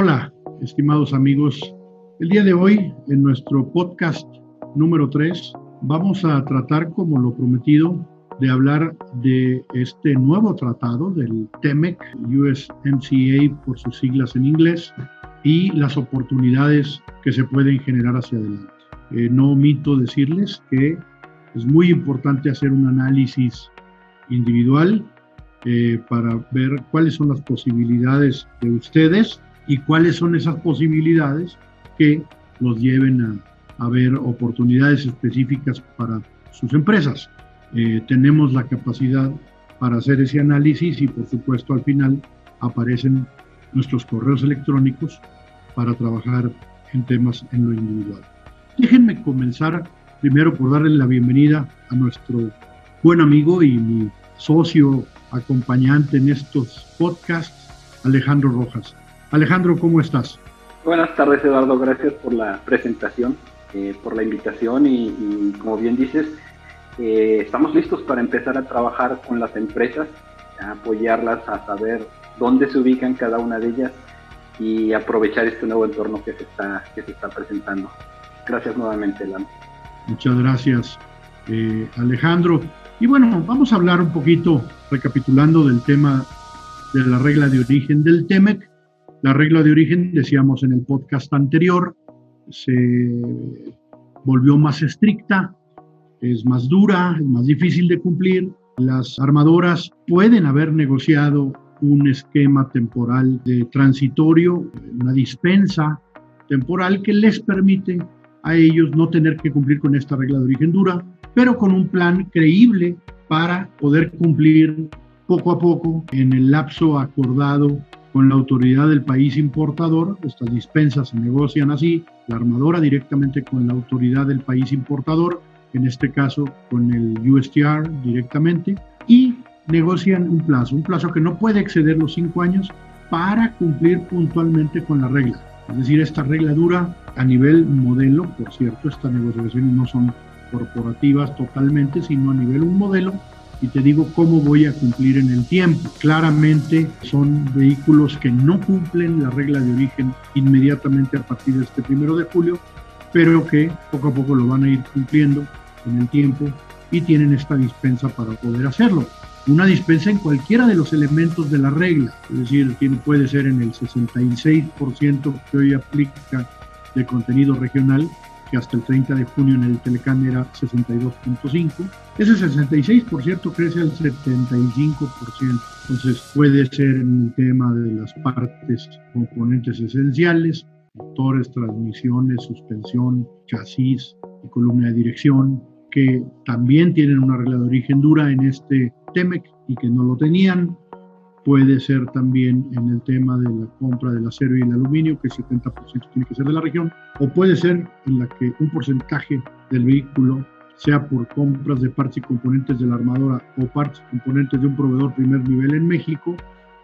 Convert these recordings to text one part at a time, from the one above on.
Hola, estimados amigos. El día de hoy, en nuestro podcast número 3, vamos a tratar, como lo prometido, de hablar de este nuevo tratado del TEMEC, USMCA por sus siglas en inglés, y las oportunidades que se pueden generar hacia adelante. Eh, no omito decirles que es muy importante hacer un análisis individual eh, para ver cuáles son las posibilidades de ustedes y cuáles son esas posibilidades que los lleven a, a ver oportunidades específicas para sus empresas. Eh, tenemos la capacidad para hacer ese análisis y por supuesto al final aparecen nuestros correos electrónicos para trabajar en temas en lo individual. Déjenme comenzar primero por darle la bienvenida a nuestro buen amigo y mi socio acompañante en estos podcasts, Alejandro Rojas. Alejandro, ¿cómo estás? Buenas tardes, Eduardo. Gracias por la presentación, eh, por la invitación y, como bien dices, eh, estamos listos para empezar a trabajar con las empresas, a apoyarlas a saber dónde se ubican cada una de ellas y aprovechar este nuevo entorno que se está, que se está presentando. Gracias nuevamente, Lano. Muchas gracias, eh, Alejandro. Y bueno, vamos a hablar un poquito, recapitulando del tema de la regla de origen del TEMEC. La regla de origen, decíamos en el podcast anterior, se volvió más estricta, es más dura, es más difícil de cumplir. Las armadoras pueden haber negociado un esquema temporal de transitorio, una dispensa temporal que les permite a ellos no tener que cumplir con esta regla de origen dura, pero con un plan creíble para poder cumplir poco a poco en el lapso acordado con la autoridad del país importador. Estas dispensas se negocian así, la armadora directamente con la autoridad del país importador, en este caso con el USTR directamente, y negocian un plazo, un plazo que no puede exceder los cinco años para cumplir puntualmente con la regla. Es decir, esta regla dura a nivel modelo, por cierto, estas negociaciones no son corporativas totalmente, sino a nivel un modelo, y te digo cómo voy a cumplir en el tiempo. Claramente son vehículos que no cumplen la regla de origen inmediatamente a partir de este primero de julio, pero que poco a poco lo van a ir cumpliendo en el tiempo y tienen esta dispensa para poder hacerlo una dispensa en cualquiera de los elementos de la regla, es decir, puede ser en el 66% que hoy aplica de contenido regional, que hasta el 30 de junio en el Telecán era 62.5. Ese 66% crece al 75%. Entonces puede ser en el tema de las partes, componentes esenciales, motores, transmisiones, suspensión, chasis y columna de dirección, que también tienen una regla de origen dura en este TEMEC y que no lo tenían. Puede ser también en el tema de la compra del acero y el aluminio, que el 70% tiene que ser de la región, o puede ser en la que un porcentaje del vehículo sea por compras de partes y componentes de la armadora o partes y componentes de un proveedor primer nivel en México,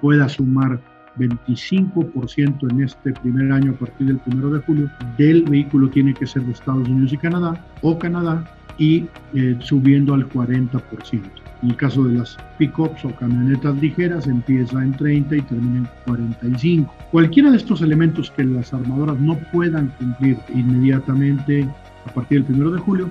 pueda sumar 25% en este primer año a partir del 1 de julio del vehículo tiene que ser de Estados Unidos y Canadá o Canadá y eh, subiendo al 40%. En el caso de las pickups o camionetas ligeras empieza en 30 y termina en 45. Cualquiera de estos elementos que las armadoras no puedan cumplir inmediatamente a partir del 1 de julio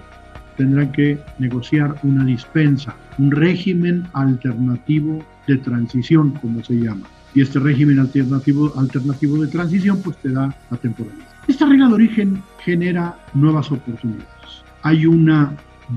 tendrán que negociar una dispensa, un régimen alternativo de transición, como se llama. Y este régimen alternativo, alternativo de transición pues te da la temporalidad. Esta regla de origen genera nuevas oportunidades hay una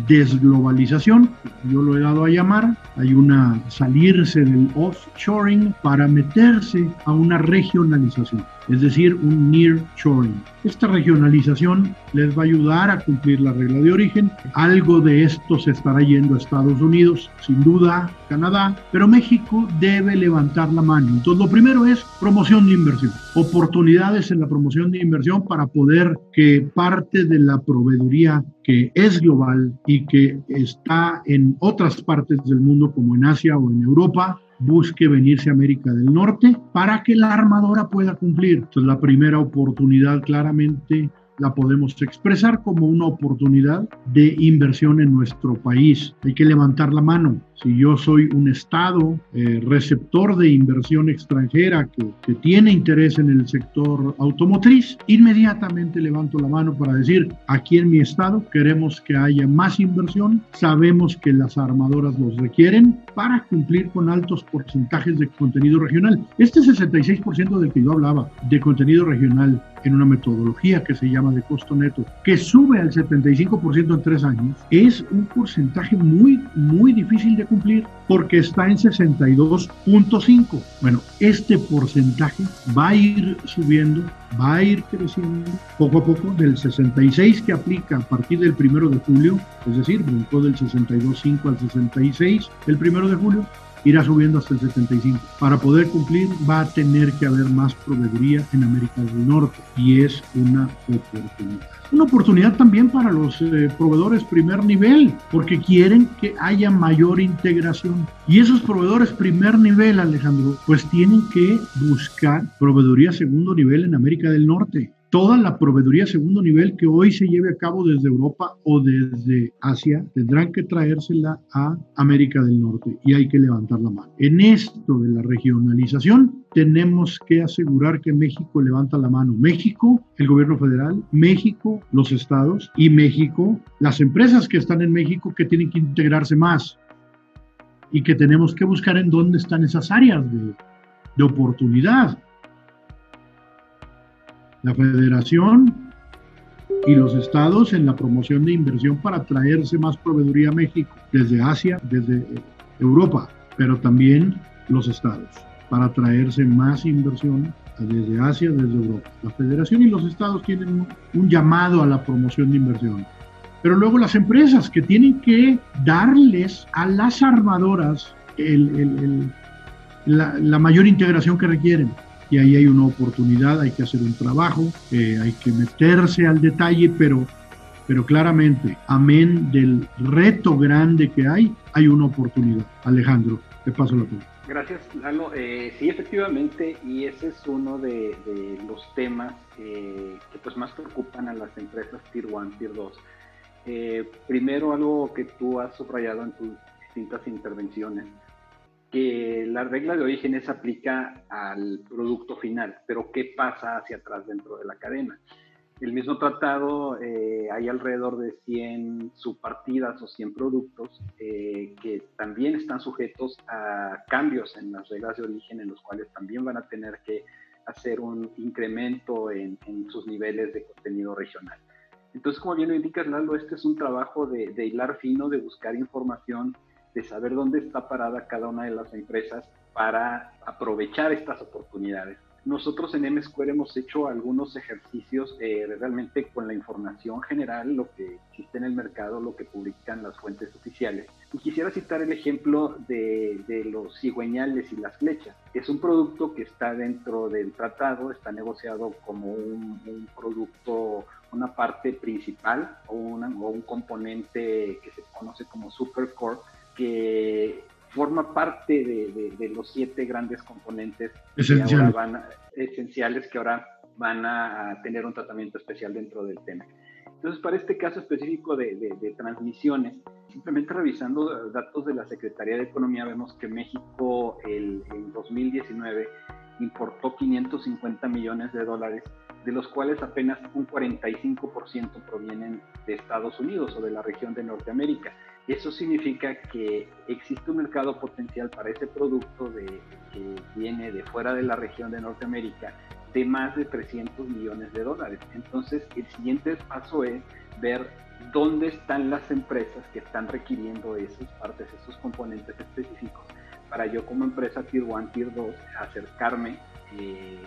desglobalización, yo lo he dado a llamar, hay una salirse del offshoring para meterse a una regionalización es decir, un near shoring. Esta regionalización les va a ayudar a cumplir la regla de origen. Algo de esto se estará yendo a Estados Unidos, sin duda Canadá, pero México debe levantar la mano. Entonces, lo primero es promoción de inversión, oportunidades en la promoción de inversión para poder que parte de la proveeduría que es global y que está en otras partes del mundo como en Asia o en Europa, busque venirse a América del Norte para que la armadora pueda cumplir. Entonces la primera oportunidad claramente la podemos expresar como una oportunidad de inversión en nuestro país. Hay que levantar la mano. Si yo soy un Estado eh, receptor de inversión extranjera que, que, tiene interés en el sector automotriz, inmediatamente levanto la mano para decir, aquí en mi Estado queremos que haya más inversión, sabemos que las armadoras los requieren para cumplir con altos porcentajes de contenido regional. Este 66% del que yo hablaba, de contenido regional, en una metodología que se llama de costo neto, que sube al 75% en tres años, es un porcentaje muy, muy difícil de cumplir porque está en 62.5. Bueno, este porcentaje va a ir subiendo, va a ir creciendo poco a poco del 66 que aplica a partir del primero de julio, es decir, brincó del 62.5 al 66 el primero de julio, irá subiendo hasta el 75. Para poder cumplir va a tener que haber más proveeduría en América del Norte y es una oportunidad. Una oportunidad también para los eh, proveedores primer nivel, porque quieren que haya mayor integración. Y esos proveedores primer nivel, Alejandro, pues tienen que buscar proveeduría segundo nivel en América del Norte toda la proveeduría segundo nivel que hoy se lleve a cabo desde Europa o desde Asia, tendrán que traérsela a América del Norte y hay que levantar la mano. En esto de la regionalización, tenemos que asegurar que México levanta la mano. México, el gobierno federal, México, los estados y México, las empresas que están en México que tienen que integrarse más y que tenemos que buscar en dónde están esas áreas de, de oportunidad la federación y los estados en la promoción de inversión para traerse más proveeduría a México, desde Asia, desde Europa, pero también los estados, para traerse más inversión desde Asia, desde Europa. La federación y los estados tienen un llamado a la promoción de inversión. Pero luego las empresas que tienen que darles a las armadoras la mayor integración que requieren y ahí hay una oportunidad, hay que hacer un trabajo, eh, hay que meterse al detalle, pero, pero claramente, amén del reto grande que hay, hay una oportunidad. Alejandro, te paso la palabra. Gracias, Lalo. Eh, sí, efectivamente, y ese es uno de, los temas eh, que pues más preocupan a las empresas Tier 1, Tier 2. primero, algo que tú has subrayado en tus distintas intervenciones, que la regla de origen se aplica al producto final, pero ¿qué pasa hacia atrás dentro de la cadena? El mismo tratado, eh, hay alrededor de 100 subpartidas o 100 productos eh, que también están sujetos a cambios en las reglas de origen, en los cuales también van a tener que hacer un incremento en, sus niveles de contenido regional. Entonces, como bien lo indicas, Lalo, este es un trabajo de, de hilar fino, de buscar información de saber dónde está parada cada una de las empresas para aprovechar estas oportunidades. Nosotros en M-Square hemos hecho algunos ejercicios eh, realmente con la información general, lo que existe en el mercado, lo que publican las fuentes oficiales. Y quisiera citar el ejemplo de, los cigüeñales y las flechas. Es un producto que está dentro del tratado, está negociado como un, producto, una parte principal o, o un componente que se conoce como supercore que forma parte de, los siete grandes componentes esenciales que, ahora van esenciales que ahora van a, tener un tratamiento especial dentro del tema. Entonces, para este caso específico de, transmisiones, simplemente revisando datos de la Secretaría de Economía, vemos que México el, en 2019 importó 550 millones de dólares, de los cuales apenas un 45% provienen de Estados Unidos o de la región de Norteamérica. Eso significa que existe un mercado potencial para ese producto que viene de fuera de la región de Norteamérica de más de 300 millones de dólares. Entonces, el siguiente paso es ver dónde están las empresas que están requiriendo esas partes, esos componentes específicos, para yo como empresa Tier 1, Tier 2, acercarme eh,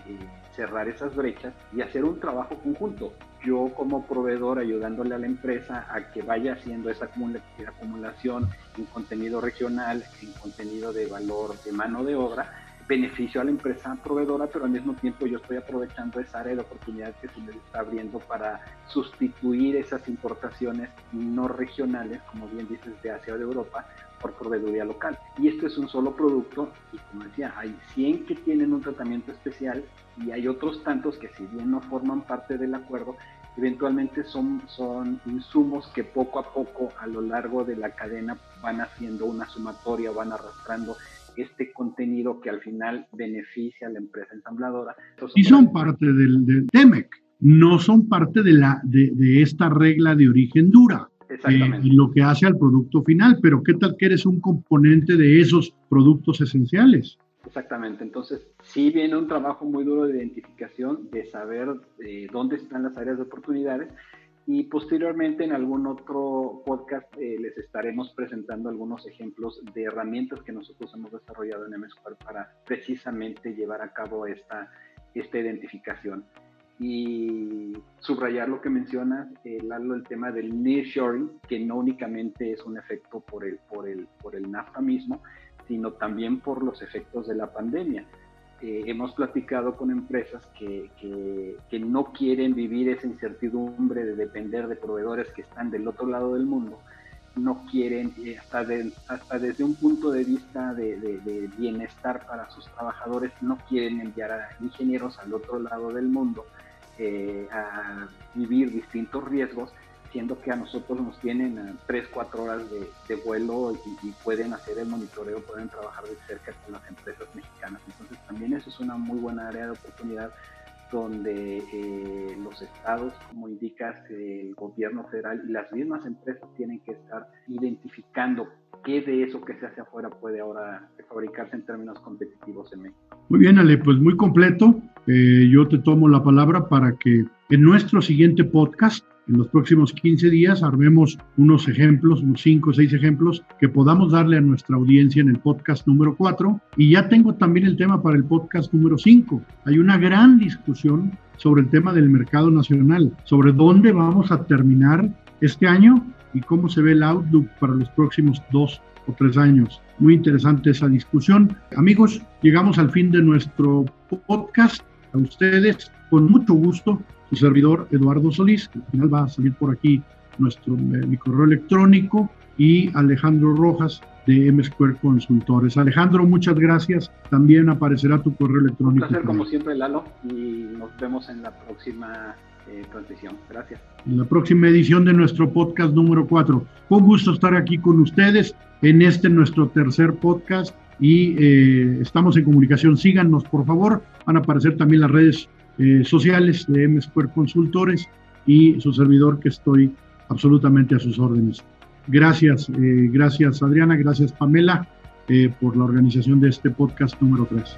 cerrar esas brechas y hacer un trabajo conjunto. Yo como proveedor ayudándole a la empresa a que vaya haciendo esa acumulación en contenido regional, en contenido de valor de mano de obra, beneficio a la empresa proveedora, pero al mismo tiempo yo estoy aprovechando esa área de oportunidad que se me está abriendo para sustituir esas importaciones no regionales, como bien dices, de Asia o de Europa, por proveeduría local. Y esto es un solo producto y como decía, hay 100 que tienen un tratamiento especial y hay otros tantos que si bien no forman parte del acuerdo, eventualmente son, son insumos que poco a poco a lo largo de la cadena van haciendo una sumatoria, van arrastrando este contenido que al final beneficia a la empresa ensambladora. y son parte del, del TEMEC, no son parte de, la, de, de esta regla de origen dura. Exactamente. Eh, lo que hace al producto final, pero ¿qué tal que eres un componente de esos productos esenciales? Exactamente, entonces sí viene un trabajo muy duro de identificación, de saber eh, dónde están las áreas de oportunidades y posteriormente en algún otro podcast eh, les estaremos presentando algunos ejemplos de herramientas que nosotros hemos desarrollado en MSQuare para precisamente llevar a cabo esta, esta identificación. Y subrayar lo que mencionas, eh, Lalo, el tema del nearshoring, que no únicamente es un efecto por el, por el, por el NAFTA mismo, sino también por los efectos de la pandemia. Eh, hemos platicado con empresas que, que, no quieren vivir esa incertidumbre de depender de proveedores que están del otro lado del mundo, no quieren, eh, hasta, hasta desde un punto de vista de, de, bienestar para sus trabajadores, no quieren enviar a ingenieros al otro lado del mundo eh, a vivir distintos riesgos siendo que a nosotros nos tienen a 3, 4 horas de, vuelo y, pueden hacer el monitoreo, pueden trabajar de cerca con las empresas mexicanas. Entonces también eso es una muy buena área de oportunidad donde eh, los estados, como indicas, el gobierno federal y las mismas empresas tienen que estar identificando qué de eso que se hace afuera puede ahora fabricarse en términos competitivos en México. Muy bien, Ale, pues muy completo. Eh, yo te tomo la palabra para que en nuestro siguiente podcast en los próximos 15 días armemos unos ejemplos, unos 5 o 6 ejemplos que podamos darle a nuestra audiencia en el podcast número 4. Y ya tengo también el tema para el podcast número 5. Hay una gran discusión sobre el tema del mercado nacional, sobre dónde vamos a terminar este año y cómo se ve el outlook para los próximos dos o tres años. Muy interesante esa discusión. Amigos, llegamos al fin de nuestro podcast. A ustedes, con mucho gusto, su servidor Eduardo Solís, que al final va a salir por aquí nuestro eh, mi correo electrónico, y Alejandro Rojas de M Square Consultores. Alejandro, muchas gracias. También aparecerá tu correo electrónico. Un placer como siempre, Lalo, y nos vemos en la próxima eh. Gracias. En la próxima edición de nuestro podcast número 4. Con gusto estar aquí con ustedes en este nuestro tercer podcast y eh, estamos en comunicación. Síganos, por favor. Van a aparecer también las redes eh, sociales de M Square Consultores y su servidor que estoy absolutamente a sus órdenes. Gracias, gracias Adriana, gracias Pamela por la organización de este podcast número 3.